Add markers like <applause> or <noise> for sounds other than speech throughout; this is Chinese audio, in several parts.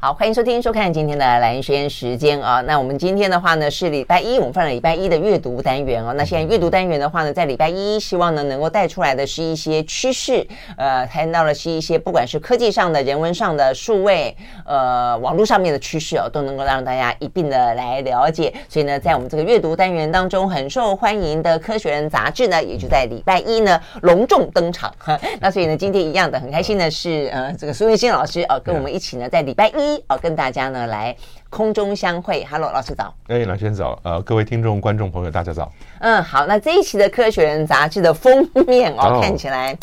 好，欢迎收听、收看今天的兰萱时间啊。那我们今天的话呢，是礼拜一，我们放了礼拜一的阅读单元哦。那现在阅读单元的话呢，在礼拜一，希望呢能够带出来的是一些趋势，呃，谈到的是一些不管是科技上的、人文上的、数位，呃，网络上面的趋势哦，都能够让大家一并的来了解。所以呢，在我们这个阅读单元当中，很受欢迎的《科学人》杂志呢，也就在礼拜一呢隆重登场。那所以呢，今天一样的很开心的是，呃，这个苏云新老师啊，跟我们一起呢，在礼拜一。哦，跟大家呢来空中相会。Hello，老师早。哎，蓝轩早。呃，各位听众、观众朋友，大家早。嗯，好。那这一期的《科学人》杂志的封面哦，oh. 看起来，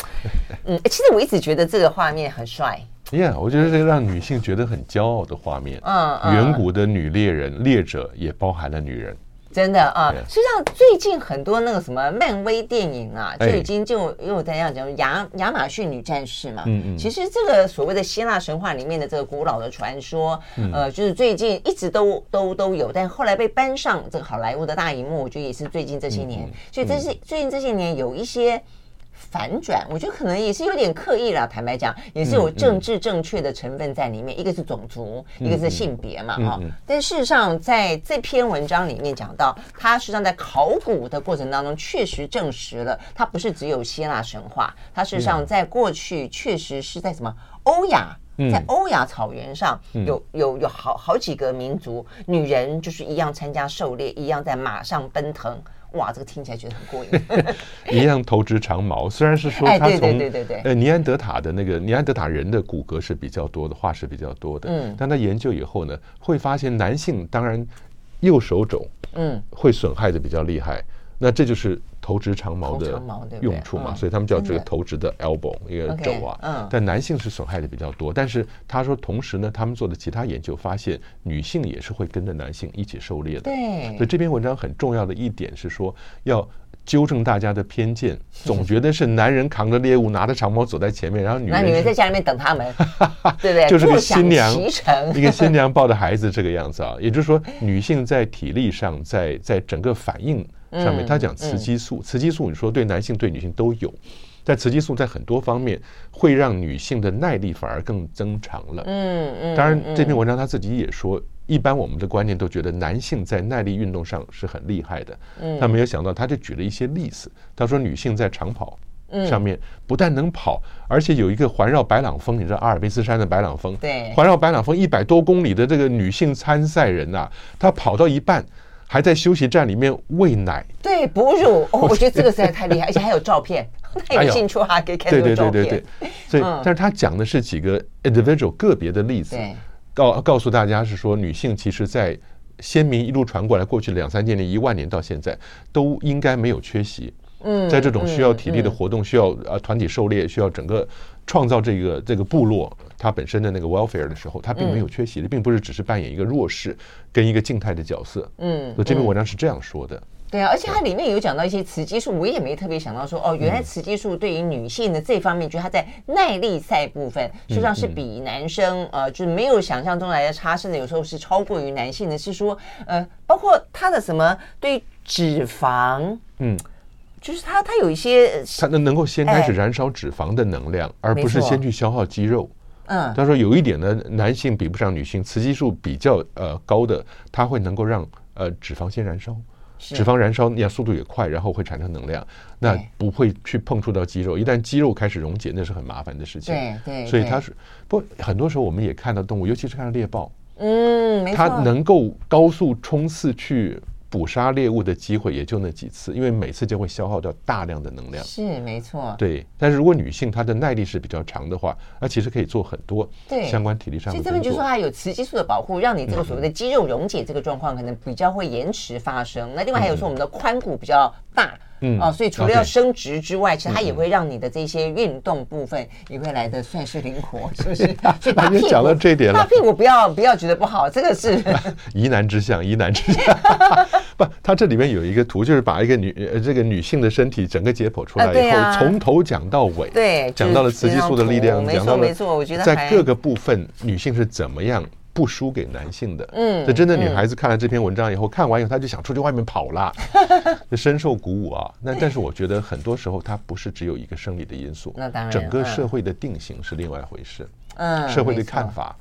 嗯，其实我一直觉得这个画面很帅。Yeah，我觉得这个让女性觉得很骄傲的画面。嗯，远古的女猎人，猎者也包含了女人。真的啊，实际上最近很多那个什么漫威电影啊，就已经就又在这样讲亚亚马逊女战士嘛。嗯嗯。其实这个所谓的希腊神话里面的这个古老的传说，呃，就是最近一直都都都有，但后来被搬上这个好莱坞的大荧幕，我觉得也是最近这些年。所以这是最近这些年有一些。反转，我觉得可能也是有点刻意了。坦白讲，也是有政治正确的成分在里面。嗯嗯、一个是种族，一个是性别嘛，哈。但事实上，在这篇文章里面讲到，它实际上在考古的过程当中，确实证实了，它不是只有希腊神话，它事实上在过去确实是在什么欧亚，在欧亚草原上有有有好好几个民族，女人就是一样参加狩猎，一样在马上奔腾。哇，这个听起来觉得很过瘾。<laughs> 一样头直长毛，虽然是说他从对对对对呃尼安德塔的那个尼安德塔人的骨骼是比较多的，化石比较多的。嗯，但他研究以后呢，会发现男性当然右手肘嗯会损害的比较厉害。那这就是头直长毛的用处嘛，所以他们叫这个头直的 elbow 一个肘啊。嗯，但男性是损害的比较多。但是他说，同时呢，他们做的其他研究发现，女性也是会跟着男性一起狩猎的。对，所以这篇文章很重要的一点是说，要纠正大家的偏见，<laughs> 总觉得是男人扛着猎物，拿着长矛走在前面，然后女人女人在家里面等他们，<laughs> 对不对？就是个新娘，一个新娘抱着孩子这个样子啊。也就是说，<laughs> 女性在体力上，在在整个反应。上面他讲雌激素，雌激素你说对男性对女性都有，但雌激素在很多方面会让女性的耐力反而更增长了。嗯嗯。当然这篇文章他自己也说，一般我们的观念都觉得男性在耐力运动上是很厉害的。嗯。他没有想到，他就举了一些例子。他说女性在长跑上面不但能跑，而且有一个环绕白朗峰，你知道阿尔卑斯山的白朗峰？对。环绕白朗峰一百多公里的这个女性参赛人呐，她跑到一半。还在休息站里面喂奶，对，哺乳，哦，我觉得这个实在太厉害，而且还有照片，<laughs> 太有兴趣哈，可以看到照片。对对对对对，所以，但是他讲的是几个 individual 个别的例子，告告诉大家是说，女性其实，在先民一路传过来，过去两三千年、一万年到现在，都应该没有缺席。嗯，在这种需要体力的活动，需要呃团体狩猎，需要整个创造这个这个部落。他本身的那个 welfare 的时候，他并没有缺席的，并不是只是扮演一个弱势跟一个静态的角色。嗯，所以这篇文章是这样说的。对啊，而且它里面有讲到一些雌激素，我也没特别想到说，哦，原来雌激素对于女性的这方面，就是它在耐力赛部分，实际上是比男生呃，就是没有想象中来的差，甚至有时候是超过于男性的。是说，呃，包括它的什么对脂肪，嗯。就是它，它有一些，它能能够先开始燃烧脂肪的能量，而不是先去消耗肌肉。嗯，他说有一点呢，男性比不上女性，雌激素比较呃高的，它会能够让呃脂肪先燃烧，脂肪燃烧，那速度也快，然后会产生能量，那不会去碰触到肌肉。一旦肌肉开始溶解，那是很麻烦的事情。对对，所以它是不很多时候我们也看到动物，尤其是看到猎豹，嗯，它能够高速冲刺去。捕杀猎物的机会也就那几次，因为每次就会消耗掉大量的能量。是没错。对，但是如果女性她的耐力是比较长的话，那其实可以做很多相关体力上的。所以这边就说它有雌激素的保护，让你这个所谓的肌肉溶解这个状况可能比较会延迟发生。那另外还有说我们的髋骨比较大。嗯哦，所以除了要伸直之外，其实它也会让你的这些运动部分也会来的算是灵活，<laughs> 是不是？所以大屁股讲到这一点了，大屁股不要不要觉得不好，这个是 <laughs> 疑难之相，<laughs> 疑难之相。不，它这里面有一个图，就是把一个女呃这个女性的身体整个解剖出来以后，从头讲到尾，对，讲到了雌激素的力量，讲到了没错，我觉得在各个部分女性是怎么样。不输给男性的，嗯，这真的女孩子看了这篇文章以后，看完以后她就想出去外面跑了，就 <laughs> 深受鼓舞啊。那但是我觉得很多时候它不是只有一个生理的因素，<laughs> 那当然，整个社会的定型是另外一回事，嗯，社会的看法，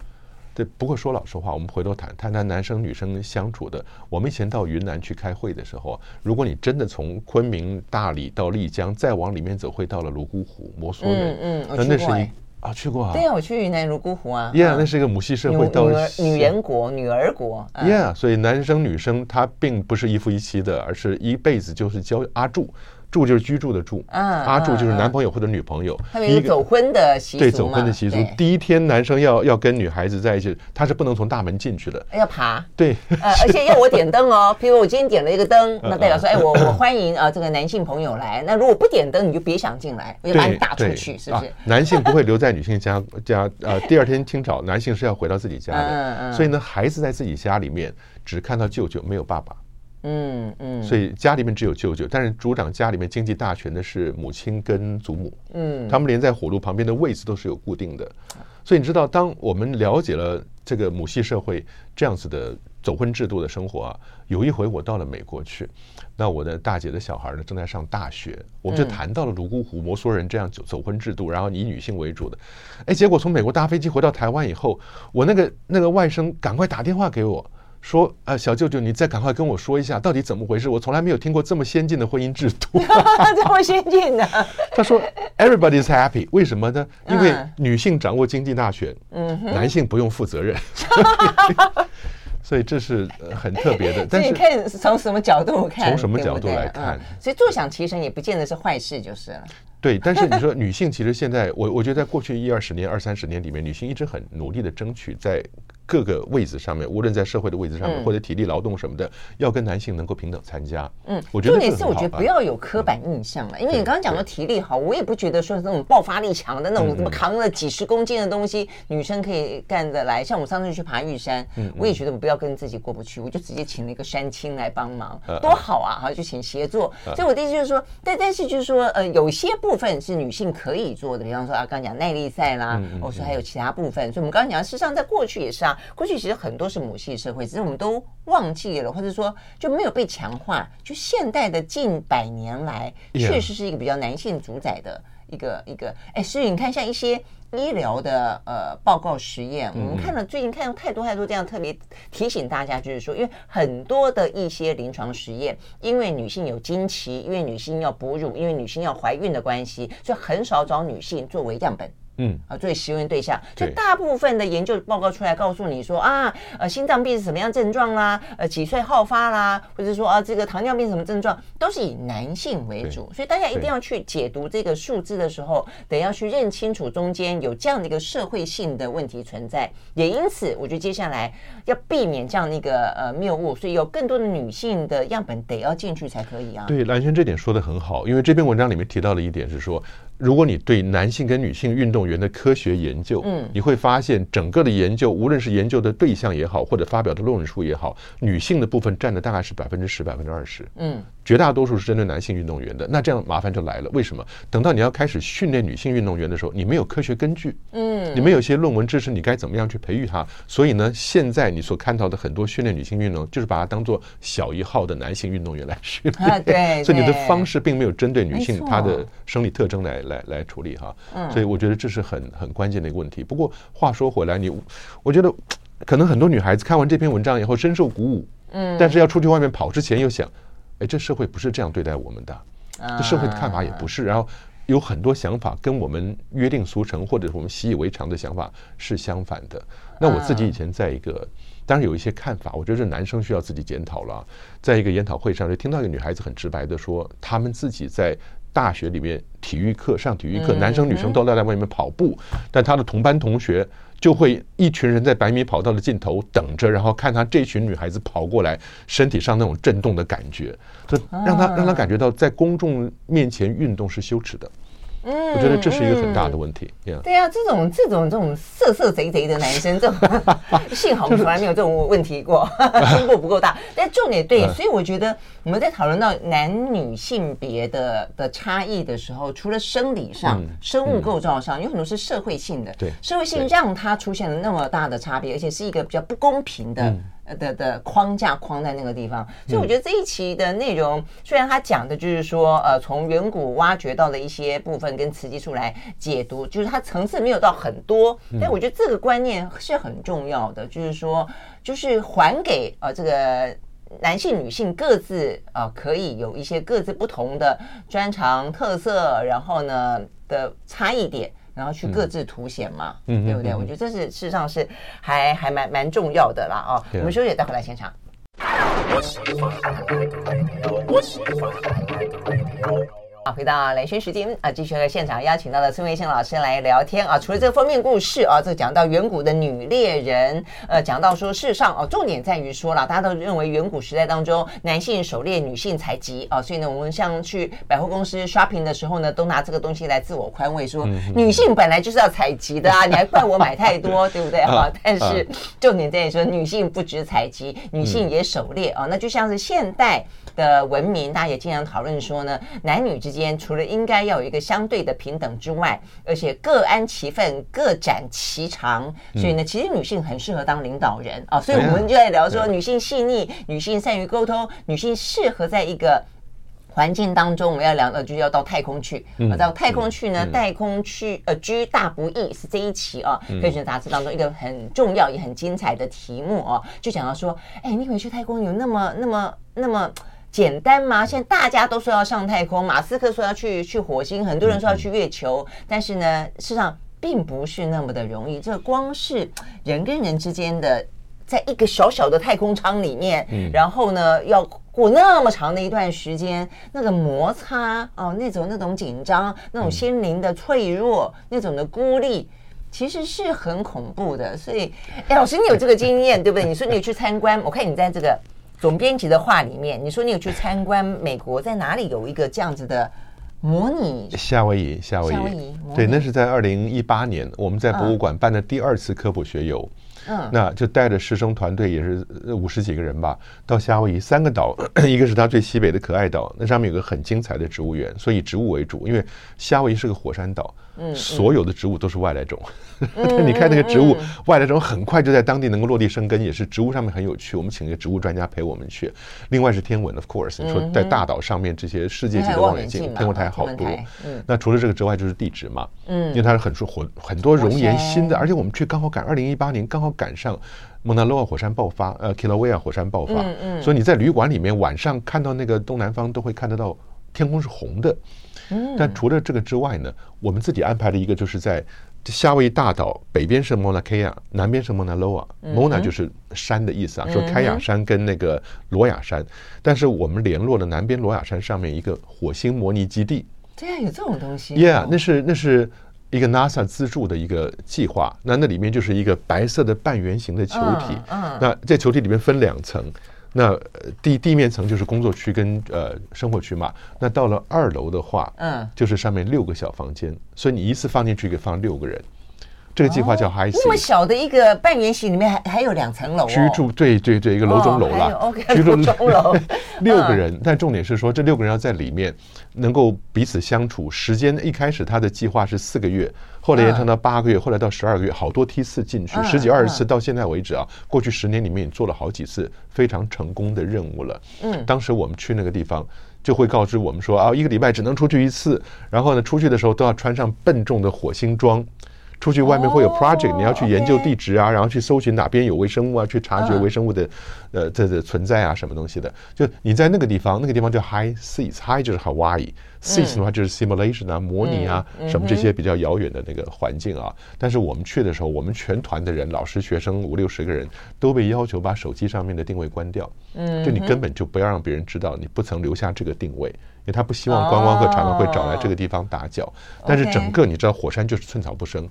对，不过说老实话，我们回头谈谈谈男生女生相处的。我们以前到云南去开会的时候，如果你真的从昆明、大理到丽江，再往里面走，会到了泸沽湖、摩梭人，嗯嗯，那是一。啊，去过啊！对啊，我去云南泸沽湖啊。Yeah，那是一个母系社会，到女人国、女儿国。Yeah，所以男生女生他并不是一夫一妻的，而是一辈子就是交阿住。住就是居住的住，阿住就是男朋友或者女朋友。他们有走婚的习俗，对，走婚的习俗。第一天男生要要跟女孩子在一起，他是不能从大门进去的，要爬。对，而且要我点灯哦。<laughs> 譬如我今天点了一个灯，那代表说，哎，我我欢迎啊这个男性朋友来。那如果不点灯，你就别想进来，我就把你打出去，是不是？男性不会留在女性家 <laughs> 家，呃，第二天清早，男性是要回到自己家的。所以呢，孩子在自己家里面只看到舅舅，没有爸爸。嗯嗯，所以家里面只有舅舅，但是主掌家里面经济大权的是母亲跟祖母。嗯，他们连在火炉旁边的位置都是有固定的。所以你知道，当我们了解了这个母系社会这样子的走婚制度的生活啊，有一回我到了美国去，那我的大姐的小孩呢正在上大学，我们就谈到了泸沽湖摩梭人这样走走婚制度，然后以女性为主的。哎，结果从美国搭飞机回到台湾以后，我那个那个外甥赶快打电话给我。说啊、呃，小舅舅，你再赶快跟我说一下，到底怎么回事？我从来没有听过这么先进的婚姻制度，<laughs> 这么先进的。<laughs> 他说，Everybody is happy，为什么呢？因为女性掌握经济大权，嗯，男性不用负责任，<laughs> 所以这是很特别的。但是你看从什么角度看？从什么角度来看？所以坐享其成也不见得是坏事，就是了。对，但是你说女性其实现在，我我觉得在过去一二十年、二三十年里面，女性一直很努力的争取在。各个位置上面，无论在社会的位置上面，或者体力劳动什么的，要跟男性能够平等参加。嗯，我觉得重点是，我觉得不要有刻板印象了，因为你刚刚讲到体力好，我也不觉得说是那种爆发力强的那种，怎么扛了几十公斤的东西，女生可以干得来。像我上次去爬玉山，我也觉得我不要跟自己过不去，我就直接请了一个山青来帮忙，多好啊！哈，就请协作。所以我的意思就是说，但但是就是说，呃，有些部分是女性可以做的，比方说啊，刚刚讲耐力赛啦，我说还有其他部分。所以我们刚刚讲，事实上在过去也是啊，过去其实很。多是母系社会，只是我们都忘记了，或者说就没有被强化。就现代的近百年来，确实是一个比较男性主宰的一个一个。哎，所以你看，像一些医疗的呃报告实验，我们看了最近看了太多太多这样，特别提醒大家，就是说，因为很多的一些临床实验，因为女性有经期，因为女性要哺乳，因为女性要怀孕的关系，所以很少找女性作为样本。嗯。啊，作为实验对象，所以大部分的研究报告出来告诉你说啊，呃，心脏病是什么样症状啦，呃，几岁好发啦，或者说啊，这个糖尿病什么症状，都是以男性为主，所以大家一定要去解读这个数字的时候，得要去认清楚中间有这样的一个社会性的问题存在，也因此，我觉得接下来要避免这样的一个呃谬误，所以有更多的女性的样本得要进去才可以啊。对，蓝轩这点说的很好，因为这篇文章里面提到了一点是说。如果你对男性跟女性运动员的科学研究，嗯，你会发现整个的研究，无论是研究的对象也好，或者发表的论文书也好，女性的部分占的大概是百分之十、百分之二十，嗯。绝大多数是针对男性运动员的，那这样麻烦就来了。为什么？等到你要开始训练女性运动员的时候，你没有科学根据，嗯，你没有一些论文支持，你该怎么样去培育她？所以呢，现在你所看到的很多训练女性运动，就是把它当做小一号的男性运动员来训练。啊，对。<laughs> 所以你的方式并没有针对女性她的生理特征来来来处理哈。嗯。所以我觉得这是很很关键的一个问题。不过话说回来，你我觉得 <tsk> 可能很多女孩子看完这篇文章以后深受鼓舞，嗯，但是要出去外面跑之前又想。哎，这社会不是这样对待我们的，这社会的看法也不是。然后有很多想法跟我们约定俗成或者是我们习以为常的想法是相反的。那我自己以前在一个，当然有一些看法，我觉得这男生需要自己检讨了。在一个研讨会上，就听到一个女孩子很直白的说，他们自己在大学里面体育课上体育课，男生女生都在在外面跑步，但他的同班同学。就会一群人在百米跑道的尽头等着，然后看他这群女孩子跑过来，身体上那种震动的感觉，就让他让他感觉到在公众面前运动是羞耻的。嗯，我觉得这是一个很大的问题。对啊，这种这种这种色色贼贼的男生，这种 <laughs> 幸好我们从来没有这种问题过，<laughs> 胸部不够大。但重点对，所以我觉得我们在讨论到男女性别的的差异的时候，除了生理上、嗯、生物构造上，有很多是社会性的。对，社会性让它出现了那么大的差别，而且是一个比较不公平的。的的框架框在那个地方。所以我觉得这一期的内容，虽然他讲的就是说，呃，从远古挖掘到的一些部分跟雌激素来解读，就是它层次没有到很多，但我觉得这个观念是很重要的，就是说，就是还给呃这个。男性、女性各自啊、呃，可以有一些各自不同的专长特色，然后呢的差异点，然后去各自凸显嘛，嗯、对不对？嗯、我觉得这是事实上是还还蛮蛮重要的啦啊！我们休息，再回来现场。好，回到兰萱时间啊，继续和现场邀请到的孙维新老师来聊天啊。除了这个封面故事啊，这讲到远古的女猎人，呃，讲到说事实上哦，重点在于说了，大家都认为远古时代当中男性狩猎，女性采集啊，所以呢，我们像去百货公司 shopping 的时候呢，都拿这个东西来自我宽慰，说女性本来就是要采集的啊，你还怪我买太多，对不对啊？但是重点在于说，女性不止采集，女性也狩猎啊，那就像是现代的文明，大家也经常讨论说呢，男女之间除了应该要有一个相对的平等之外，而且各安其分，各展其长。所以呢，其实女性很适合当领导人啊。所以我们就在聊说，女性细腻，女性善于沟通，女性适合在一个环境当中。我们要聊的就是要到太空去。啊，到太空去呢，太空去呃居大不易是这一期啊，科学杂志当中一个很重要也很精彩的题目啊，就讲到说，哎，你以为去太空有那么那么那么？简单吗？现在大家都说要上太空，马斯克说要去去火星，很多人说要去月球，但是呢，事实上并不是那么的容易。这光是人跟人之间的，在一个小小的太空舱里面，然后呢，要过那么长的一段时间，那个摩擦哦，那种那种紧张，那种心灵的脆弱，那种的孤立，其实是很恐怖的。所以，哎，老师，你有这个经验对不对？你说你有去参观，我看你在这个。总编辑的话里面，你说你有去参观美国，在哪里有一个这样子的模拟？夏威夷，夏威夷，对，那是在二零一八年，我们在博物馆办的第二次科普学游。嗯，那就带着师生团队，也是五十几个人吧，到夏威夷三个岛，<clears throat> 一个是它最西北的可爱岛，那上面有个很精彩的植物园，所以以植物为主，因为夏威夷是个火山岛。嗯，所有的植物都是外来种。<laughs> 嗯、你看那个植物，嗯、外来种很快就在当地能够落地生根，也是植物上面很有趣。我们请一个植物专家陪我们去。另外是天文，of course，你说在大岛上面这些世界级的望远镜，天文台好多。嗯，那除了这个之外，就是地质嘛。嗯，因为它是很出很很多熔岩新的，而且我们去刚好赶二零一八年，刚好赶上蒙纳洛瓦火山爆发，呃，Kilauea 火山爆发。嗯嗯，所以你在旅馆里面晚上看到那个东南方都会看得到天空是红的。但除了这个之外呢，我们自己安排了一个，就是在夏威夷大岛北边是 Mauna Kea，南边是 Mauna Loa。Mauna 就是山的意思啊，说开亚山跟那个罗亚山。但是我们联络了南边罗亚山上面一个火星模拟基地。对啊，有这种东西。Yeah，那是那是一个 NASA 资助的一个计划。那那里面就是一个白色的半圆形的球体。嗯。那这球体里面分两层。那地地面层就是工作区跟呃生活区嘛，那到了二楼的话，嗯，就是上面六个小房间，所以你一次放进去可以放六个人。这个计划叫 High Sea。那么小的一个半圆形里面还还有两层楼。居住，对对对，一个楼中楼了。OK，<laughs> 居住中楼。<laughs> 六个人，但重点是说这六个人要在里面能够彼此相处。时间一开始他的计划是四个月，后来延长到八个月，后来到十二个月，好多梯次进去，十几二十次到现在为止啊，过去十年里面做了好几次非常成功的任务了。嗯，当时我们去那个地方就会告知我们说啊，一个礼拜只能出去一次，然后呢，出去的时候都要穿上笨重的火星装。出去外面会有 project，你要去研究地质啊，然后去搜寻哪边有微生物啊，去察觉微生物的呃这的存在啊什么东西的。就你在那个地方，那个地方叫 High Seas，High 就是 Hawaii，Seas 的话就是 simulation 啊，模拟啊什么这些比较遥远的那个环境啊。但是我们去的时候，我们全团的人，老师、学生五六十个人都被要求把手机上面的定位关掉，就你根本就不要让别人知道你不曾留下这个定位。因为他不希望观光客常常会找来这个地方打搅，但是整个你知道火山就是寸草不生，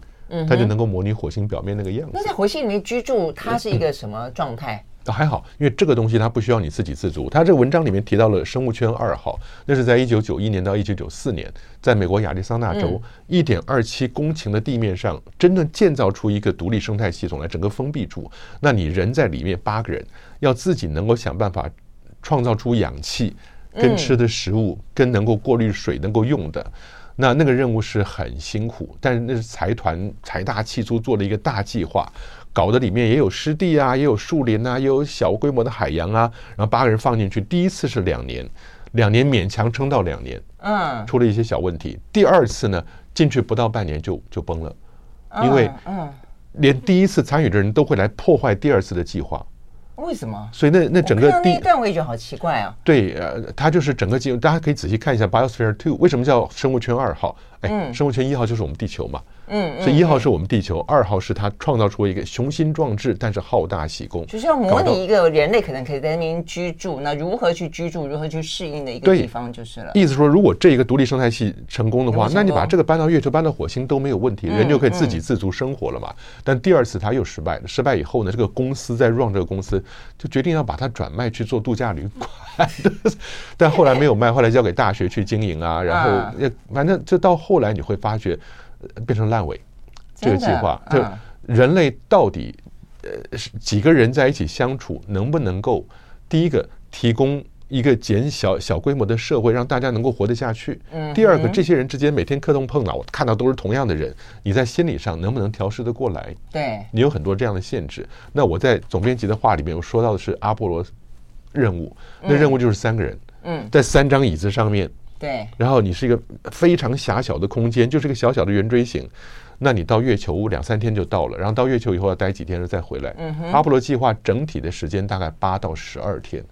它就能够模拟火星表面那个样子。那在火星里面居住，它是一个什么状态？还好，因为这个东西它不需要你自给自足。它这个文章里面提到了生物圈二号，那是在一九九一年到一九九四年，在美国亚利桑那州一点二七公顷的地面上，真正建造出一个独立生态系统来，整个封闭住。那你人在里面八个人，要自己能够想办法创造出氧气。跟吃的食物，跟能够过滤水能够用的，那那个任务是很辛苦，但是那是财团财大气粗做了一个大计划，搞得里面也有湿地啊，也有树林啊，也有小规模的海洋啊。然后八个人放进去，第一次是两年，两年勉强撑到两年，嗯，出了一些小问题。第二次呢，进去不到半年就就崩了，因为嗯，连第一次参与的人都会来破坏第二次的计划。为什么？所以那那整个第一段我也觉得好奇怪啊。对，呃，它就是整个进入，大家可以仔细看一下 Biosphere Two 为什么叫生物圈二号？哎，生物圈一号就是我们地球嘛。嗯，所以一号是我们地球，二号是他创造出一个雄心壮志，但是好大喜功，就是要模拟一个人类可能可以在那边居住，那如何去居住，如何去适应的一个地方就是了。意思说，如果这一个独立生态系成功的话，那你把这个搬到月球、搬到火星都没有问题，人就可以自给自足生活了嘛。但第二次他又失败了，失败以后呢，这个公司在 run 这个公司就决定要把它转卖去做度假旅馆，<laughs> 但后来没有卖，后来交给大学去经营啊，然后反正就到后来你会发觉。变成烂尾，这个计划，就人类到底呃几个人在一起相处，能不能够第一个提供一个减小小规模的社会，让大家能够活得下去？第二个，这些人之间每天磕头碰脑，看到都是同样的人，你在心理上能不能调试得过来？对，你有很多这样的限制。那我在总编辑的话里面，我说到的是阿波罗任务，那任务就是三个人，嗯，在三张椅子上面。对，然后你是一个非常狭小的空间，就是一个小小的圆锥形，那你到月球两三天就到了，然后到月球以后要待几天再回来。嗯，阿波罗计划整体的时间大概八到十二天，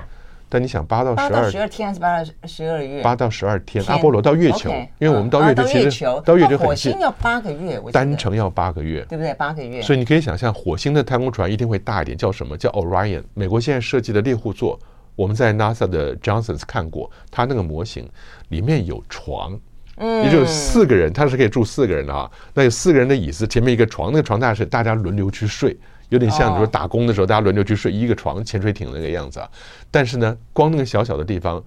但你想八到十二十二天还是八到十二月？八到十二天，阿波罗到月球，因为我们到月球其实到月球很近，火星要八个月，单程要八个月，对不对？八个月，所以你可以想象火星的太空船一定会大一点，叫什么？叫 Orion，美国现在设计的猎户座。我们在 NASA 的 Johnsons 看过，它那个模型里面有床，嗯，也就是四个人，它是可以住四个人的啊。那有四个人的椅子，前面一个床，那个床大概是大家轮流去睡，有点像你说打工的时候大家轮流去睡一个床，潜水艇那个样子啊。但是呢，光那个小小的地方，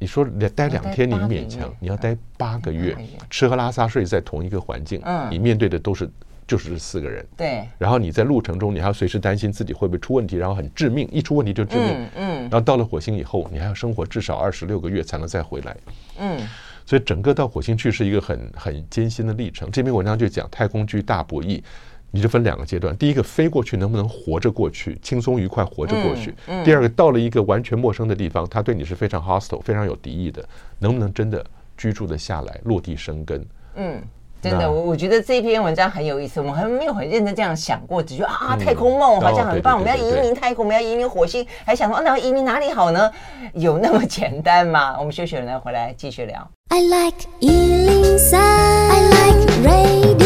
你说待两天你勉强，你要待八个月，吃喝拉撒睡在同一个环境，嗯，你面对的都是。就是这四个人，对。然后你在路程中，你还要随时担心自己会不会出问题，然后很致命，一出问题就致命。嗯。嗯，然后到了火星以后，你还要生活至少二十六个月才能再回来。嗯。所以整个到火星去是一个很很艰辛的历程。这篇文章就讲太空居大博弈，你就分两个阶段：第一个飞过去能不能活着过去，轻松愉快活着过去；嗯嗯、第二个到了一个完全陌生的地方，他对你是非常 hostile、非常有敌意的，能不能真的居住的下来，落地生根？嗯。真的，我我觉得这篇文章很有意思，我们还没有很认真这样想过，只觉得啊，太空梦好像很棒，我们要移民太空，我们要移民火星，还想说，那要移民哪里好呢？有那么简单吗？我们休息了，回来继续聊。I like 103, I like radio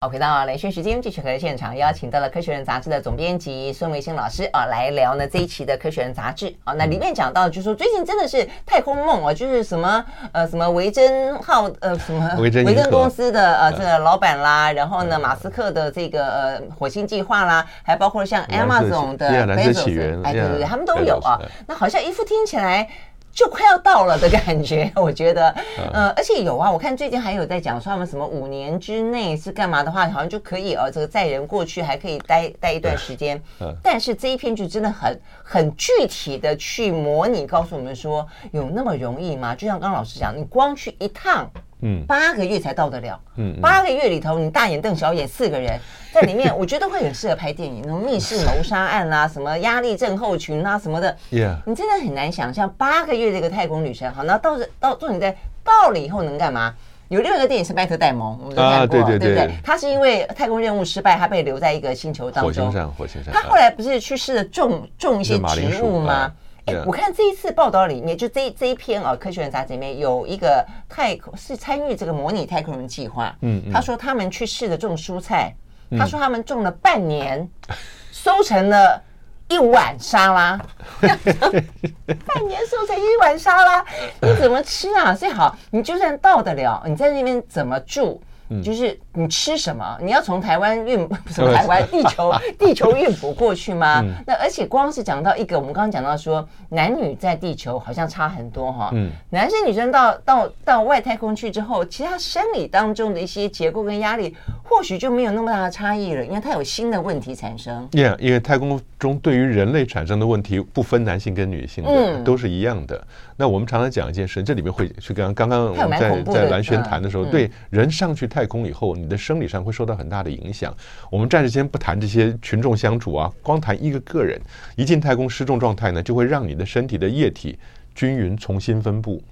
好，回到连线时间，继续和现场邀请到了《科学人》杂志的总编辑孙维新老师啊，来聊呢这一期的《科学人》杂志啊。那里面讲到，就是说最近真的是太空梦啊，就是什么呃什么维珍号呃什么 <laughs> 维珍公司的呃这个老板啦，然后呢马斯克的这个呃火星计划啦，还包括像 Amazon 的蓝色起源，哎对对对，他们都有啊。那好像一副听起来。就快要到了的感觉，<laughs> 我觉得，呃，而且有啊，我看最近还有在讲说他们什么五年之内是干嘛的话，好像就可以哦，这个载人过去还可以待待一段时间。但是这一篇就真的很很具体的去模拟，告诉我们说有那么容易吗？就像刚刚老师讲，你光去一趟。嗯，八个月才到得了。嗯，八个月里头，你大眼瞪小眼四个人 <laughs> 在里面，我觉得会很适合拍电影，那种密室谋杀案啊，什么压力症候群啊什么的。Yeah，你真的很难想象八个月这个太空旅程。好，那到时到重点在到了以后能干嘛？有另外一个电影是《麦特戴蒙》，我们都看过，对不对？他是因为太空任务失败，他被留在一个星球当中。火星上，火星上。他后来不是去试着种种一些植物吗？我看这一次报道里面，就这这一篇啊，《科学人》杂志里面有一个太空是参与这个模拟太空人计划。嗯，他说他们去试着种蔬菜，他说他们种了半年，收成了一碗沙拉。<laughs> 半年收成一碗沙拉，你怎么吃啊？最好你就算到得了，你在那边怎么住？就是你吃什么？你要从台湾运 <laughs> 不是台湾地球 <laughs> 地球运补过去吗？那而且光是讲到一个，我们刚刚讲到说男女在地球好像差很多哈。嗯，男生女生到到到外太空去之后，其他生理当中的一些结构跟压力，或许就没有那么大的差异了，因为它有新的问题产生。Yeah，因为太空中对于人类产生的问题不分男性跟女性的，都是一样的。那我们常常讲一件事，这里面会去跟刚刚我们在在蓝轩谈的时候，对人上去太空以后，你你的生理上会受到很大的影响。我们暂时先不谈这些群众相处啊，光谈一个个人，一进太空失重状态呢，就会让你的身体的液体均匀重新分布。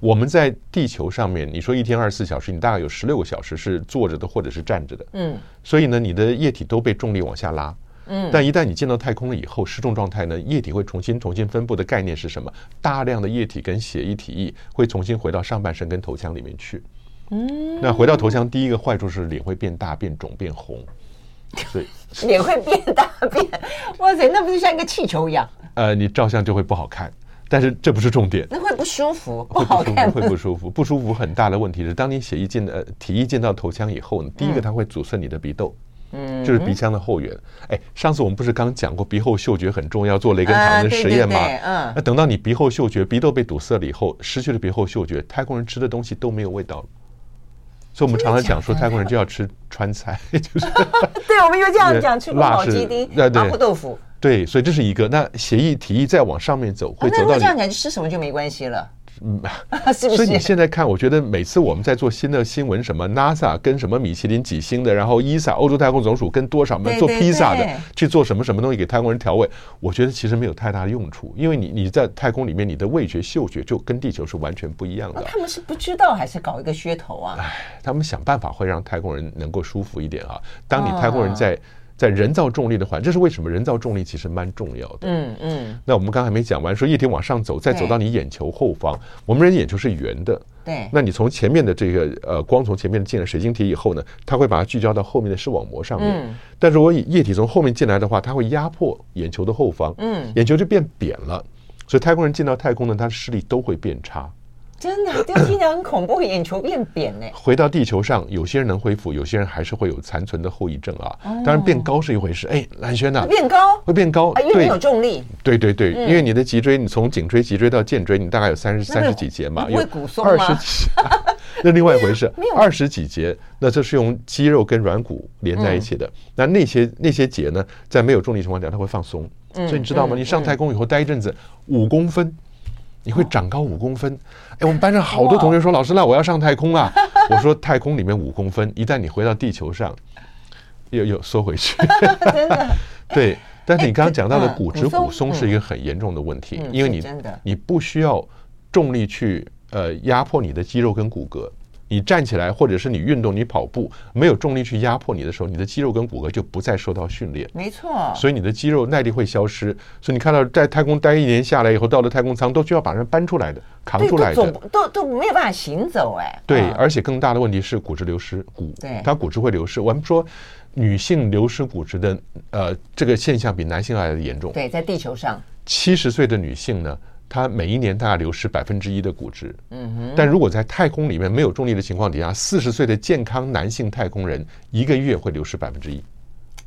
我们在地球上面，你说一天二十四小时，你大概有十六个小时是坐着的或者是站着的，嗯，所以呢，你的液体都被重力往下拉，嗯，但一旦你进到太空了以后，失重状态呢，液体会重新重新分布的概念是什么？大量的液体跟血液体液会重新回到上半身跟头腔里面去，嗯，那回到头腔，第一个坏处是脸会变大、变肿、变红，所以 <laughs> 脸会变大变，哇塞，<laughs> 那不是像一个气球一样？呃，你照相就会不好看。但是这不是重点，那会不舒服，不好看，会不舒服，不舒服。很大的问题是，当你血液进呃体液进到头腔以后呢，第一个它会阻塞你的鼻窦，嗯，就是鼻腔的后缘。哎，上次我们不是刚讲过鼻后嗅觉很重要，做雷根糖的实验吗？嗯，那等到你鼻后嗅觉鼻窦被堵塞了以后，失去了鼻后嗅觉，太空人吃的东西都没有味道了。所以我们常常讲说，太空人就要吃川菜，<laughs> 就是 <laughs> 对，我们就这样讲，吃宫保鸡丁、麻婆豆腐。对，所以这是一个。那协议提议再往上面走，会走到。那这样讲，吃什么就没关系了。嗯，<laughs> 是不是？所以你现在看，我觉得每次我们在做新的新闻，什么 NASA 跟什么米其林几星的，然后 ESA 欧洲太空总署跟多少做披萨的，去做什么什么东西给太空人调味，我觉得其实没有太大的用处，因为你你在太空里面，你的味觉嗅觉就跟地球是完全不一样的。他们是不知道还是搞一个噱头啊？哎，他们想办法会让太空人能够舒服一点啊。当你太空人在。在人造重力的环境，这是为什么？人造重力其实蛮重要的。嗯嗯。那我们刚才没讲完，说液体往上走，再走到你眼球后方。我们人眼球是圆的。对。那你从前面的这个呃光从前面进了水晶体以后呢，它会把它聚焦到后面的视网膜上面。嗯。但如果液体从后面进来的话，它会压迫眼球的后方。嗯。眼球就变扁了，所以太空人进到太空呢，他的视力都会变差。真的，就听起来很恐怖，眼球变扁呢。回到地球上，有些人能恢复，有些人还是会有残存的后遗症啊。当然，变高是一回事。哎，蓝轩呐，变高会变高，因为有重力。对对对，因为你的脊椎，你从颈椎、脊椎到肩椎，你大概有三十三十几节嘛，有二十几。<laughs> 那另外一回事，<laughs> 二十几节，那这是用肌肉跟软骨连在一起的。那那些那些节呢，在没有重力情况下，它会放松。所以你知道吗？你上太空以后待一阵子，五公分。你会长高五公分，哎，我们班上好多同学说：“老师，那我要上太空啊！” <laughs> 我说：“太空里面五公分，一旦你回到地球上，又又缩回去。<laughs> ”真的？<laughs> 对。但是你刚刚讲到的骨质骨松是一个很严重的问题，因为你你不需要重力去呃压迫你的肌肉跟骨骼。你站起来，或者是你运动、你跑步，没有重力去压迫你的时候，你的肌肉跟骨骼就不再受到训练。没错。所以你的肌肉耐力会消失。所以你看到在太空待一年下来以后，到了太空舱都需要把人搬出来的、扛出来的，都都都没有办法行走哎。对，而且更大的问题是骨质流失，骨对它骨质会流失。我们说女性流失骨质的呃这个现象比男性来的严重。对，在地球上，七十岁的女性呢，它每一年大概流失百分之一的骨质，嗯哼。但如果在太空里面没有重力的情况底下，四十岁的健康男性太空人一个月会流失百分之一，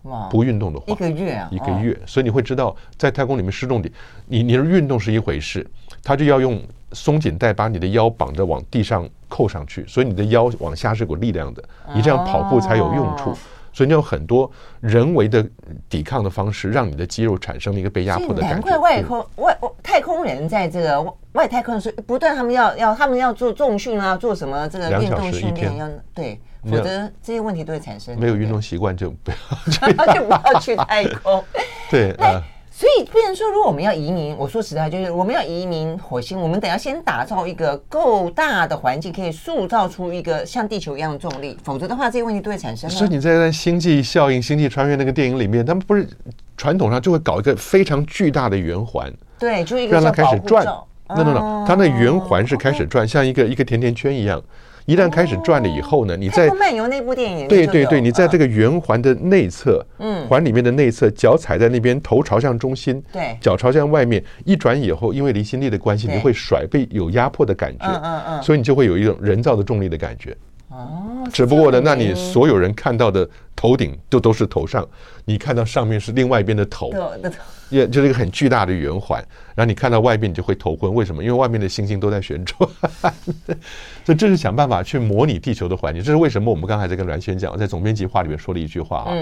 哇！不运动的话，一个月啊，一个月。所以你会知道，在太空里面失重点，你你的运动是一回事，他就要用松紧带把你的腰绑着往地上扣上去，所以你的腰往下是有力量的，你这样跑步才有用处。所以你有很多人为的抵抗的方式，让你的肌肉产生了一个被压迫的感觉。难怪外空外太空人在这个外太空的时候，不断他们要要他们要做重训啊，做什么这个运动训练要对，否则这些问题都会产生。没有运动习惯就不要 <laughs> 就不要去太空。<laughs> 对啊。所以，变成说，如果我们要移民，我说实在，就是我们要移民火星，我们等要先打造一个够大的环境，可以塑造出一个像地球一样的重力，否则的话，这些问题都会产生。所以你在《星际效应》《星际穿越》那个电影里面，他们不是传统上就会搞一个非常巨大的圆环，对，就一个让它开始转。no no no，它那圆环是开始转，像一个一个甜甜圈一样。一旦开始转了以后呢，你在《太空漫游》那部电影，对对对，你在这个圆环的内侧，嗯，环里面的内侧，脚踩在那边，头朝向中心，对，脚朝向外面，一转以后，因为离心力的关系，你会甩，被有压迫的感觉，嗯嗯嗯，所以你就会有一种人造的重力的感觉。哦，只不过呢，那你所有人看到的头顶就都是头上，你看到上面是另外一边的头，也就是一个很巨大的圆环，然后你看到外面你就会头昏，为什么？因为外面的星星都在旋转，所 <laughs> 以这是想办法去模拟地球的环境。这是为什么？我们刚才在跟栾轩讲，在总编辑话里面说了一句话啊，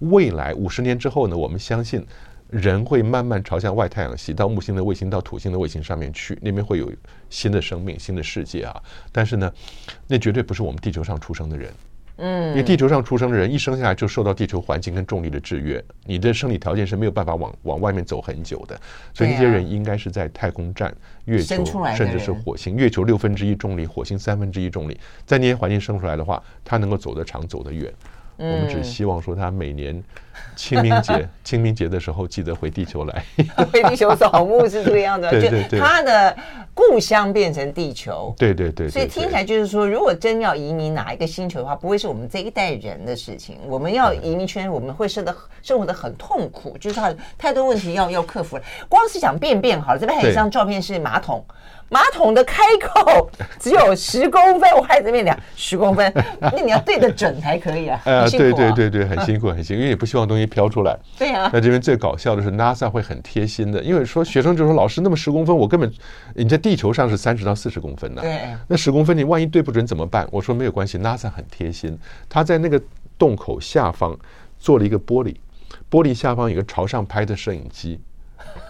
未来五十年之后呢，我们相信。人会慢慢朝向外太阳系，到木星的卫星，到土星的卫星上面去，那边会有新的生命、新的世界啊！但是呢，那绝对不是我们地球上出生的人，嗯，因为地球上出生的人一生下来就受到地球环境跟重力的制约，你的生理条件是没有办法往往外面走很久的，所以那些人应该是在太空站、月球，甚至是火星。月球六分之一重力，火星三分之一重力，在那些环境生出来的话，他能够走得长，走得远。我们只希望说，他每年清明节 <laughs> 清明节的时候记得回地球来，<laughs> 回地球扫墓是这个样子。对对对，他的故乡变成地球。对对对。所以听起来就是说，如果真要移民哪一个星球的话，不会是我们这一代人的事情。我们要移民圈，我们会生的生活的很痛苦，就是他太多问题要要克服了。光是讲便便好了，这边还有一张照片是马桶。马桶的开口只有十公分，我还在那边量 <laughs> 十公分，那你要对得准才可以啊。<laughs> 哎呀，对对对对，很辛苦很辛苦，因为也不希望东西飘出来。<laughs> 对啊。那这边最搞笑的是 NASA 会很贴心的，因为说学生就说老师那么十公分，我根本你在地球上是三十到四十公分的。对。那十公分你万一对不准怎么办？我说没有关系，NASA 很贴心，他在那个洞口下方做了一个玻璃，玻璃下方有个朝上拍的摄影机。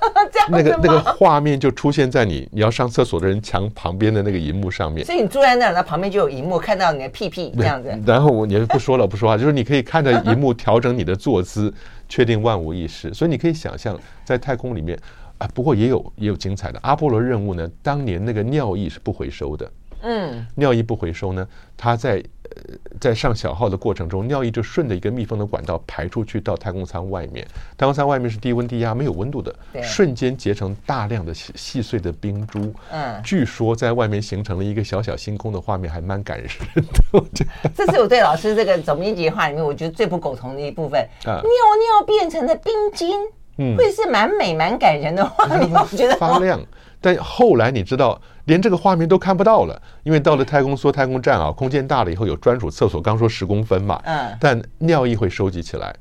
<laughs> 那个那个画面就出现在你你要上厕所的人墙旁边的那个荧幕上面，所以你坐在那儿，那旁边就有荧幕，看到你的屁屁这样子。然后我你不说了不说话，就是你可以看着荧幕调整你的坐姿，确定万无一失。所以你可以想象在太空里面啊，不过也有也有精彩的阿波罗任务呢。当年那个尿液是不回收的，嗯，尿液不回收呢，它在。呃，在上小号的过程中，尿液就顺着一个密封的管道排出去到太空舱外面。太空舱外面是低温低压，没有温度的，瞬间结成大量的细细碎的冰珠。嗯，据说在外面形成了一个小小星空的画面，还蛮感人的。<laughs> 这是我对老师这个总编辑话里面，我觉得最不苟同的一部分。尿尿变成了冰晶，嗯，会是蛮美蛮感人的画面，<laughs> 我觉得发亮。但后来你知道，连这个画面都看不到了，因为到了太空梭太空站啊，空间大了以后有专属厕所，刚说十公分嘛，嗯，但尿液会收集起来，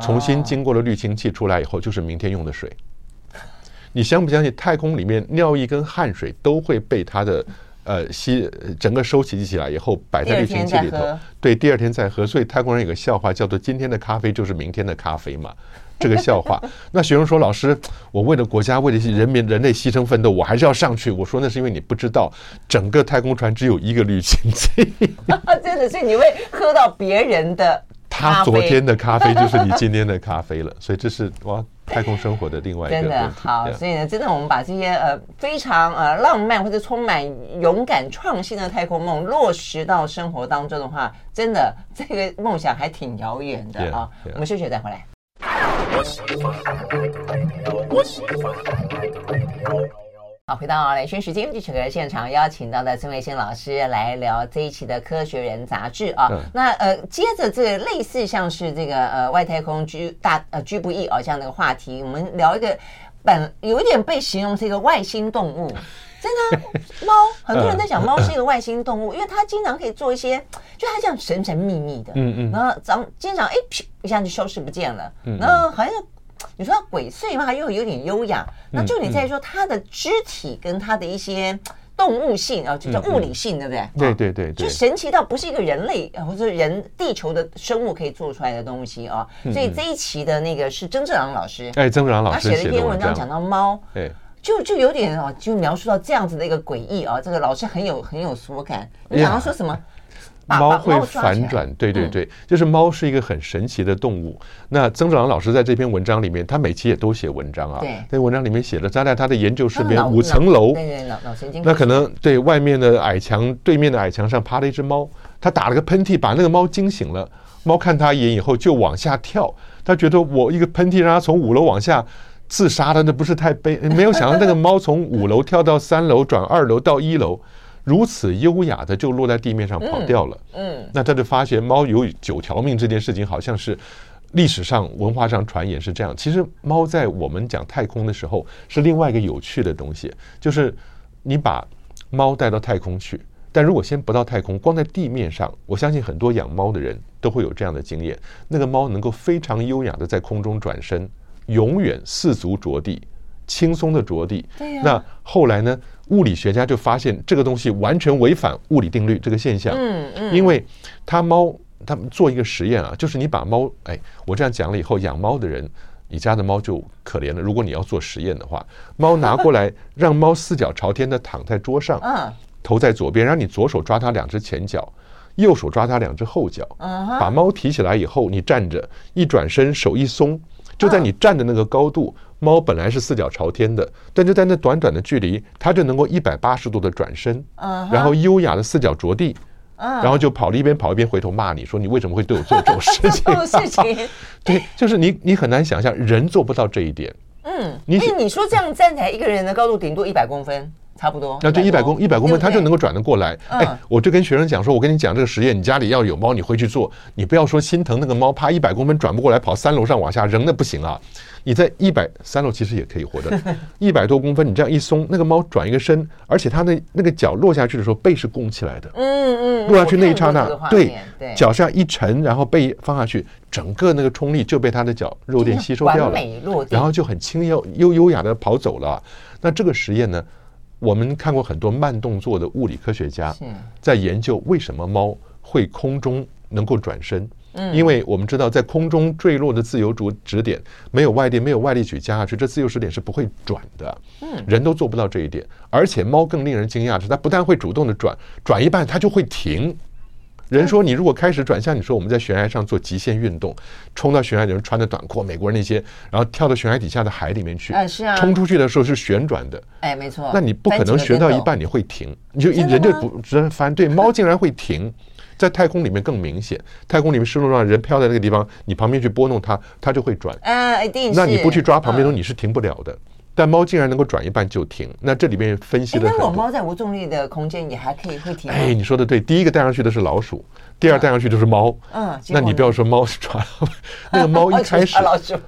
重新经过了滤清器出来以后，就是明天用的水。你相不相信，太空里面尿液跟汗水都会被它的呃吸整个收集起来以后摆在滤清器里头，对，第二天再喝。所以太空人有个笑话叫做“今天的咖啡就是明天的咖啡”嘛。这个笑话，<laughs> 那学生说：“老师，我为了国家，为了人民、人类牺牲奋斗，我还是要上去。”我说：“那是因为你不知道，整个太空船只有一个滤清器。<laughs> ”真的是你会喝到别人的他昨天的咖啡，就是你今天的咖啡了。所以这是哇，太空生活的另外一个真的好。所以呢，真的我们把这些呃非常呃浪漫或者充满勇敢创新的太空梦落实到生活当中的话，真的这个梦想还挺遥远的啊。我们休息再回来。好，回到雷军时间，继续和现场邀请到的曾维新老师来聊这一期的《科学人》杂志啊。那呃，接着这个类似像是这个呃外太空居大呃居不易啊这样的一个话题，我们聊一个本有一点被形容是一个外星动物。真的，猫 <laughs> 很多人在讲猫是一个外星动物，因为它经常可以做一些，就它这样神神秘秘的，嗯嗯，然后长经常哎，一下就消失不见了，然后好像你说它鬼祟嘛，又有点优雅，那就你在说它的肢体跟它的一些动物性啊，就叫物理性，对不对？对对对，就神奇到不是一个人类或者人地球的生物可以做出来的东西啊，所以这一期的那个是曾志郎老师，哎，曾志郎老师他写了一篇文章。讲到猫，就就有点啊，就描述到这样子的一个诡异啊，这个老师很有很有所感。你想要说什么？猫会反转，对对对，就是猫是一个很神奇的动物。那曾志郎老师在这篇文章里面，他每期也都写文章啊。对，在文章里面写了，他在他的研究室里面五层楼，对对，脑脑神经。那可能对外面的矮墙，对面的矮墙上爬了一只猫，他打了个喷嚏，把那个猫惊醒了。猫看他一眼以后就往下跳，他觉得我一个喷嚏让他从五楼往下。自杀的那不是太悲，<laughs> 没有想到那个猫从五楼跳到三楼，转二楼到一楼，如此优雅的就落在地面上跑掉了。嗯，那他就发现猫有九条命这件事情，好像是历史上文化上传言是这样。其实猫在我们讲太空的时候是另外一个有趣的东西，就是你把猫带到太空去，但如果先不到太空，光在地面上，我相信很多养猫的人都会有这样的经验，那个猫能够非常优雅的在空中转身。永远四足着地，轻松的着地。对呀。那后来呢？物理学家就发现这个东西完全违反物理定律这个现象。嗯嗯。因为他猫，他们做一个实验啊，就是你把猫，哎，我这样讲了以后，养猫的人，你家的猫就可怜了。如果你要做实验的话，猫拿过来，让猫四脚朝天的躺在桌上，嗯，头在左边，让你左手抓它两只前脚。右手抓它两只后脚，把猫提起来以后，你站着，一转身手一松，就在你站的那个高度，猫本来是四脚朝天的，但就在那短短的距离，它就能够一百八十度的转身，然后优雅的四脚着地，然后就跑了一边跑一边回头骂你说，你为什么会对我做这种事情？<laughs> 事情，<laughs> 对，就是你你很难想象人做不到这一点。嗯，你你说这样站起来一个人的高度顶多一百公分。差不多，那就一百公一百公分，它就能够转得过来。哎，我就跟学生讲说，我跟你讲这个实验，你家里要有猫，你回去做，你不要说心疼那个猫，怕一百公分转不过来，跑三楼上往下扔，那不行啊！你在一百三楼其实也可以活的，<laughs> 一百多公分，你这样一松，那个猫转一个身，而且它的那个脚落下去的时候，背是弓起来的。嗯嗯，落下去那一刹那，对，脚下一沉，然后背放下去，整个那个冲力就被它的脚肉垫吸收掉了，<laughs> 然后就很轻优优优雅的跑走了。那这个实验呢？我们看过很多慢动作的物理科学家在研究为什么猫会空中能够转身。嗯，因为我们知道在空中坠落的自由主指点没有外力，没有外力矩加下去，这自由指点是不会转的。嗯，人都做不到这一点，而且猫更令人惊讶的是，它不但会主动的转，转一半它就会停。人说，你如果开始转向，你说我们在悬崖上做极限运动，冲到悬崖里面穿着短裤，美国人那些，然后跳到悬崖底下的海里面去，哎，是啊，冲出去的时候是旋转的，哎，没错，那你不可能学到一半你会停，你就人就不只能翻，对，猫竟然会停，在太空里面更明显，太空里面失重让人飘在那个地方，你旁边去拨弄它，它就会转，哎，一定，那你不去抓旁边东西，你是停不了的。但猫竟然能够转一半就停，那这里面分析的。那我猫在无重力的空间也还可以会停。哎，你说的对，第一个带上去的是老鼠，第二带上去就是猫。嗯，那你不要说猫是转，<laughs> <laughs> 那个猫一开始，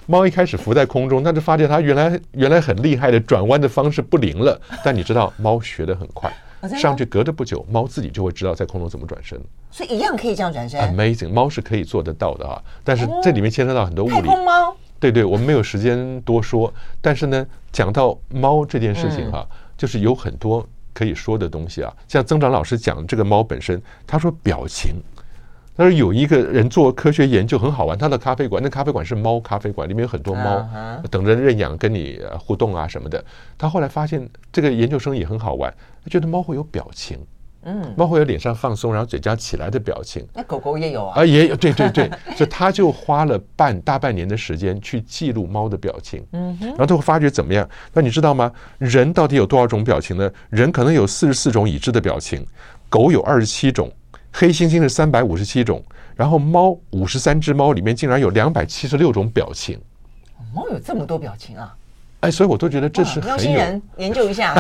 猫一开始浮在空中，那就发现它原来原来很厉害的转弯的方式不灵了。但你知道，猫学得很快，上去隔着不久，猫自己就会知道在空中怎么转身。所以一样可以这样转身。Amazing，猫是可以做得到的啊，但是这里面牵扯到很多物理。猫。对对，我们没有时间多说，但是呢，讲到猫这件事情哈、啊，就是有很多可以说的东西啊。像曾长老师讲这个猫本身，他说表情，他说有一个人做科学研究很好玩，他的咖啡馆，那咖啡馆是猫咖啡馆，里面有很多猫等着认养跟你互动啊什么的。他后来发现这个研究生也很好玩，他觉得猫会有表情。嗯，猫会有脸上放松，然后嘴角起来的表情。那狗狗也有啊？啊，也有，对对对，所以他就花了半大半年的时间去记录猫的表情。嗯哼，然后他会发觉怎么样？那你知道吗？人到底有多少种表情呢？人可能有四十四种已知的表情，狗有二十七种，黑猩猩是三百五十七种，然后猫五十三只猫里面竟然有两百七十六种表情。猫有这么多表情啊？哎，所以我都觉得这是很有。人研究一下，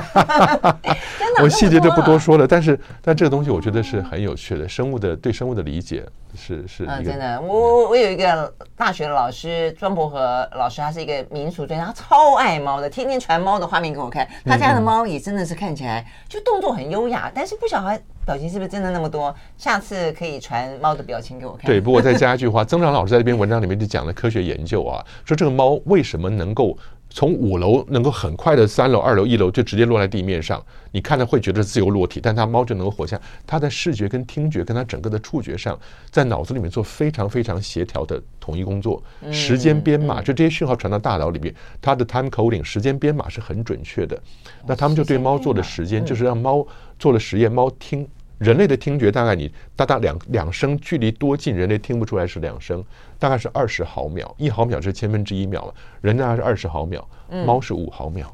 <laughs> 我细节就不多说了。但是，但这个东西我觉得是很有趣的，生物的对生物的理解是是。啊，真的，我我有一个大学的老师庄伯和老师，他是一个民俗专家，他超爱猫的，天天传猫的画面给我看。他家的猫也真的是看起来就动作很优雅，但是不晓得表情是不是真的那么多。下次可以传猫的表情给我看。对，不过再加一句话，曾长老师在这篇文章里面就讲了科学研究啊，说这个猫为什么能够。从五楼能够很快的三楼、二楼、一楼就直接落在地面上，你看着会觉得自由落体，但它猫就能够活下。它在视觉跟听觉跟它整个的触觉上，在脑子里面做非常非常协调的统一工作。时间编码就这些讯号传到大脑里面，它的 time coding 时间编码是很准确的。那他们就对猫做的时间，就是让猫做了实验，猫听。人类的听觉大概你大大两两声距离多近，人类听不出来是两声，大概是二十毫秒，一毫秒是千分之一秒了，人大概是二十毫秒，猫是五毫秒，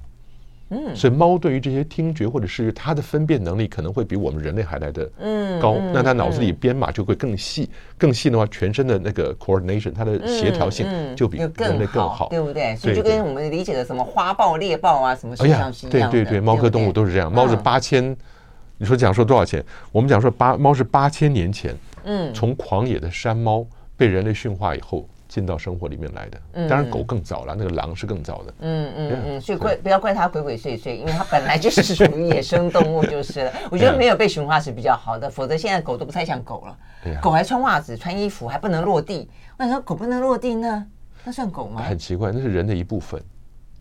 嗯，所以猫对于这些听觉或者是它的分辨能力可能会比我们人类还来的高，那它脑子里编码就会更细，更细的话，全身的那个 coordination，它的协调性就比人类更好，对不对？所以就跟我们理解的什么花豹、猎豹啊什么是一样的，对对对，猫科动物都是这样，猫是八千。你说讲说多少钱？我们讲说八猫是八千年前，嗯，从狂野的山猫被人类驯化以后进到生活里面来的。当然狗更早了，那个狼是更早的。嗯嗯嗯，所以怪不要怪它鬼鬼祟祟，因为它本来就是属于野生动物就是了。<laughs> 我觉得没有被驯化是比较好的，否则现在狗都不太像狗了。啊狗还穿袜子、穿衣服，还不能落地。我想说狗不能落地呢，那算狗吗？很奇怪，那是人的一部分。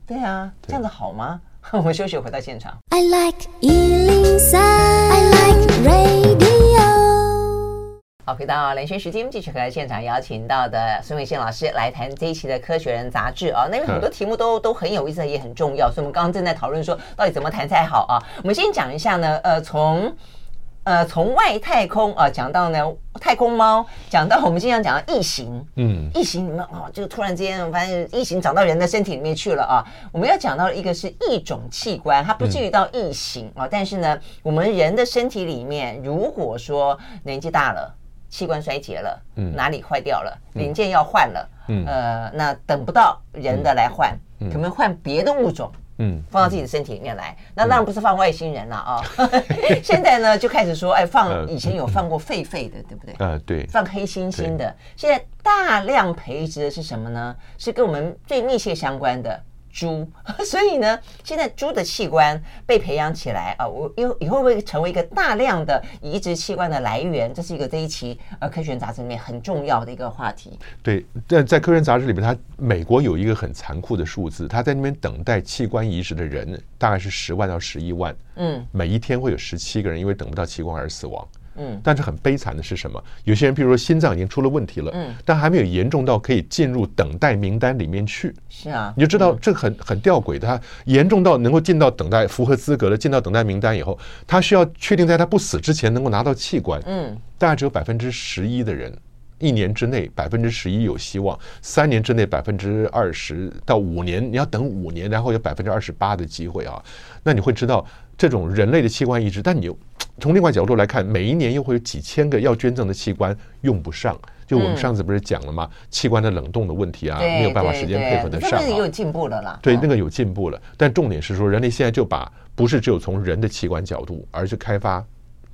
对啊，这样子好吗？<laughs> 我们休息，回到现场。I like 103, I like radio。好，回到连线时间，继续和现场邀请到的孙伟宪老师来谈这一期的《科学人》杂志啊。那边很多题目都都很有意思，也很重要，所以我们刚刚正在讨论说，到底怎么谈才好啊？我们先讲一下呢，呃，从呃，从外太空啊讲到呢太空猫，讲到我们经常讲的异形，嗯，异形你们哦，就突然之间发现异形长到人的身体里面去了啊。我们要讲到一个是异种器官，它不至于到异形啊，但是呢，我们人的身体里面，如果说年纪大了，器官衰竭了，嗯，哪里坏掉了，零件要换了，嗯，呃，那等不到人的来换，可不可以换别的物种？嗯，放到自己的身体里面来，那当然不是放外星人了啊。<laughs> 现在呢，就开始说，哎，放以前有放过狒狒的，对不对？呃，对，放黑猩猩的。现在大量培植的是什么呢？是跟我们最密切相关的。猪，<laughs> 所以呢，现在猪的器官被培养起来啊，我以后以后会不会成为一个大量的移植器官的来源？这是一个这一期呃科学杂志里面很重要的一个话题。对，但在科学杂志里面，它美国有一个很残酷的数字，他在那边等待器官移植的人大概是十万到十一万，嗯，每一天会有十七个人因为等不到器官而死亡。嗯，但是很悲惨的是什么？有些人，比如说心脏已经出了问题了，嗯，但还没有严重到可以进入等待名单里面去。是啊，你就知道这很很吊诡的，他严重到能够进到等待符合资格的，进到等待名单以后，他需要确定在他不死之前能够拿到器官。嗯，大概只有百分之十一的人，一年之内百分之十一有希望，三年之内百分之二十到五年，你要等五年，然后有百分之二十八的机会啊。那你会知道这种人类的器官移植，但你又。<tsk> 从另外角度来看，每一年又会有几千个要捐赠的器官用不上。就我们上次不是讲了吗？器官的冷冻的问题啊，没有办法时间配合得上。那个有进步了啦。对，那个有进步了。但重点是说，人类现在就把不是只有从人的器官角度，而是开发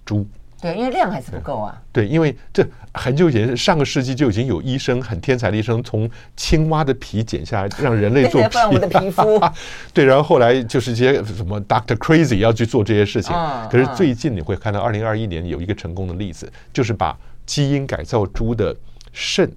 猪。对，因为量还是不够啊。对，因为这很久以前，上个世纪就已经有医生很天才的医生，从青蛙的皮剪下来，让人类做皮。我们的皮肤。<laughs> 对，然后后来就是一些什么 Doctor Crazy 要去做这些事情。可是最近你会看到，二零二一年有一个成功的例子，就是把基因改造猪的肾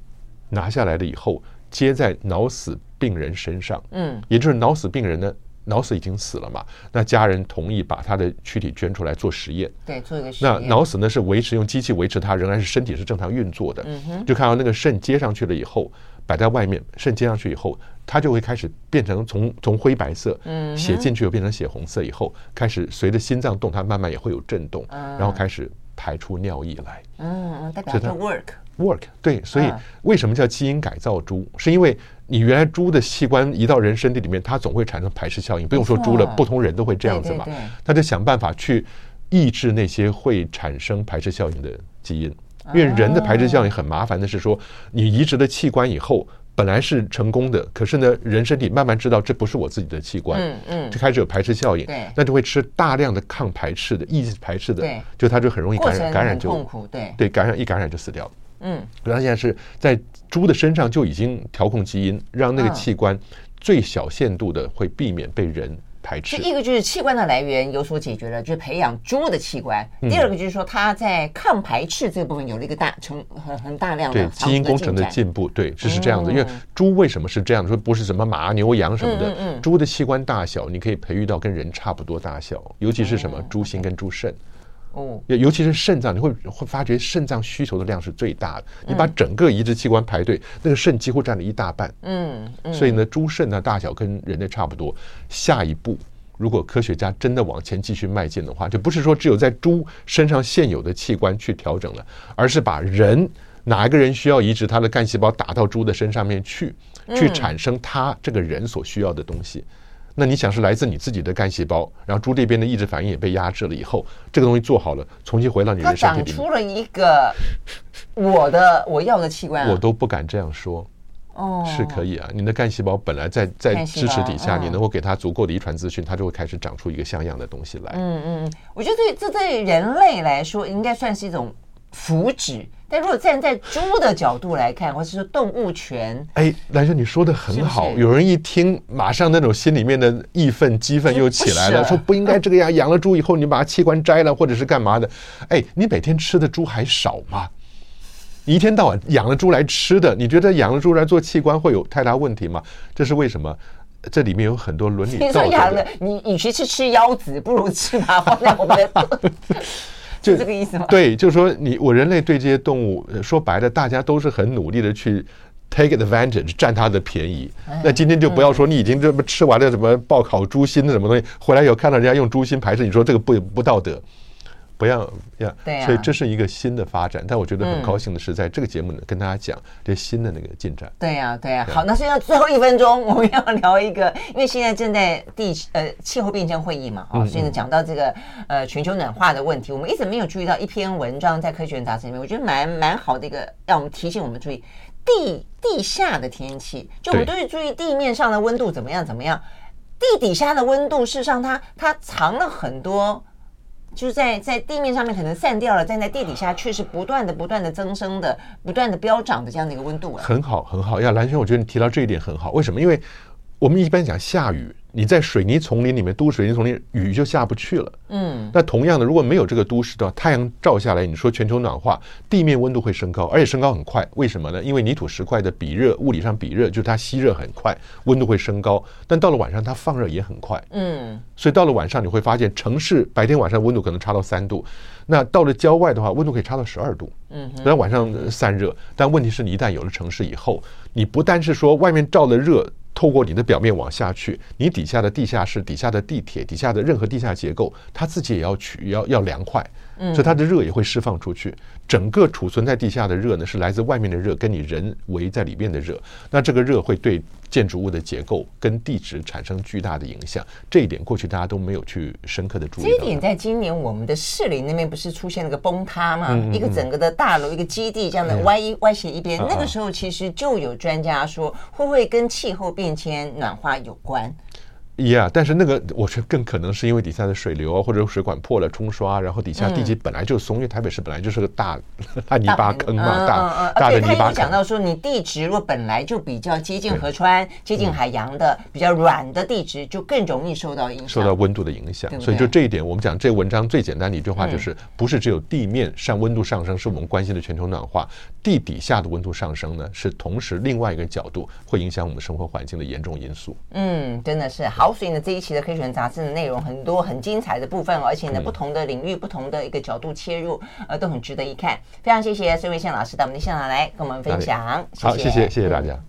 拿下来了以后，接在脑死病人身上。嗯，也就是脑死病人呢。脑死已经死了嘛？那家人同意把他的躯体捐出来做实验。对，做一个实验。那脑死呢是维持用机器维持他，仍然是身体是正常运作的。嗯哼。就看到那个肾接上去了以后，摆在外面，肾接上去以后，它就会开始变成从从灰白色，嗯，血进去又变成血红色以后，开始随着心脏动，它慢慢也会有震动，然后开始排出尿液来。嗯，代表它 work。work 对，所以为什么叫基因改造猪？是因为。你原来猪的器官移到人身体里面，它总会产生排斥效应。不用说猪了，不同人都会这样子嘛。他就想办法去抑制那些会产生排斥效应的基因。因为人的排斥效应很麻烦的是说，你移植了器官以后，本来是成功的，可是呢，人身体慢慢知道这不是我自己的器官，嗯嗯，就开始有排斥效应。对，那就会吃大量的抗排斥的、抑制排斥的，对，就它就很容易感染，感染就痛苦，对，对，感染一感染就死掉了。嗯，然后现在是在猪的身上就已经调控基因，让那个器官最小限度的会避免被人排斥。一个就是器官的来源有所解决了，就是培养猪的器官。第二个就是说，它在抗排斥这个部分有了一个大成很很大量的对基因工程的进步。对，是是这样子。因为猪为什么是这样？说不是什么马牛羊什么的，猪的器官大小你可以培育到跟人差不多大小，尤其是什么猪心跟猪肾。哦，尤其是肾脏，你会会发觉肾脏需求的量是最大的。你把整个移植器官排队，那个肾几乎占了一大半。嗯，所以呢，猪肾的大小跟人类差不多。下一步，如果科学家真的往前继续迈进的话，就不是说只有在猪身上现有的器官去调整了，而是把人哪一个人需要移植他的干细胞打到猪的身上面去，去产生他这个人所需要的东西。那你想是来自你自己的干细胞，然后猪这边的抑制反应也被压制了以后，这个东西做好了，重新回到你的身体里面，它长出了一个我的我要的器官，我都不敢这样说。哦，是可以啊，你的干细胞本来在在支持底下，你能够给它足够的遗传资讯，它就会开始长出一个像样的东西来。嗯嗯，我觉得对这对人类来说应该算是一种福祉。但如果站在猪的角度来看，或是说动物权，哎，兰萱，你说的很好。是是有人一听，马上那种心里面的义愤、激愤又起来了，说不应该这个样。养了猪以后，你把它器官摘了，或者是干嘛的？哎，你每天吃的猪还少吗？你一天到晚养了猪来吃的，你觉得养了猪来做器官会有太大问题吗？这是为什么？这里面有很多伦理道德。你说养了，你与其是吃腰子，不如吃麻花在我们的。<laughs> 就这个意思吗？对，就是说你我人类对这些动物说白了，大家都是很努力的去 take advantage 占它的便宜。那今天就不要说你已经这么吃完了什么爆烤猪心的什么东西，回来以后看到人家用猪心排斥，你说这个不不道德。不要呀。对，所以这是一个新的发展，但我觉得很高兴的是，在这个节目呢，跟大家讲这新的那个进展。对呀，对呀。好，那现在最后一分钟，我们要聊一个，因为现在正在地呃气候变迁会议嘛，啊，所以呢讲到这个呃全球暖化的问题，我们一直没有注意到一篇文章在科学杂志里面，我觉得蛮蛮好的一个，让我们提醒我们注意地地下的天气，就我们都是注意地面上的温度怎么样怎么样。地底下的温度，事实上它它藏了很多，就是在在地面上面可能散掉了，但在地底下却是不断的、不断的增生的、不断的飙涨的这样的一个温度。很好，很好呀，蓝轩，我觉得你提到这一点很好。为什么？因为我们一般讲下雨。你在水泥丛林里面，都市水泥丛林，雨就下不去了。嗯，那同样的，如果没有这个都市的话，太阳照下来，你说全球暖化，地面温度会升高，而且升高很快。为什么呢？因为泥土石块的比热，物理上比热，就是它吸热很快，温度会升高。但到了晚上，它放热也很快。嗯，所以到了晚上，你会发现城市白天晚上温度可能差到三度，那到了郊外的话，温度可以差到十二度。嗯，那晚上散热，但问题是你一旦有了城市以后，你不但是说外面照的热。透过你的表面往下去，你底下的地下室、底下的地铁、底下的任何地下结构，它自己也要取，要要凉快，所以它的热也会释放出去。整个储存在地下的热呢，是来自外面的热，跟你人围在里面的热。那这个热会对建筑物的结构跟地质产生巨大的影响。这一点过去大家都没有去深刻的注意。这一点在今年我们的市里那边不是出现了个崩塌嘛？一个整个的大楼，一个基地这样的歪一歪斜一边。那个时候其实就有专家说，会不会跟气候变迁暖化有关？呀，yeah, 但是那个我觉得更可能是因为底下的水流或者水管破了冲刷，然后底下地基本来就松，因为台北市本来就是个大大泥巴坑嘛，大大的泥巴坑。讲到说，你地质如果本来就比较接近河川、接近海洋的比较软的地质，就更容易受到影响，受到温度的影响。所以就这一点，我们讲这文章最简单的一句话就是：不是只有地面上温度上升是我们关心的全球暖化，地底下的温度上升呢，是同时另外一个角度会影响我们生活环境的严重因素。嗯，真的是好。所以呢，这一期的《科学人》杂志的内容很多很精彩的部分，而且呢，不同的领域、不同的一个角度切入，呃，都很值得一看。非常谢谢孙维宪老师到我们的现场来跟我们分享。好，谢谢，谢谢大家。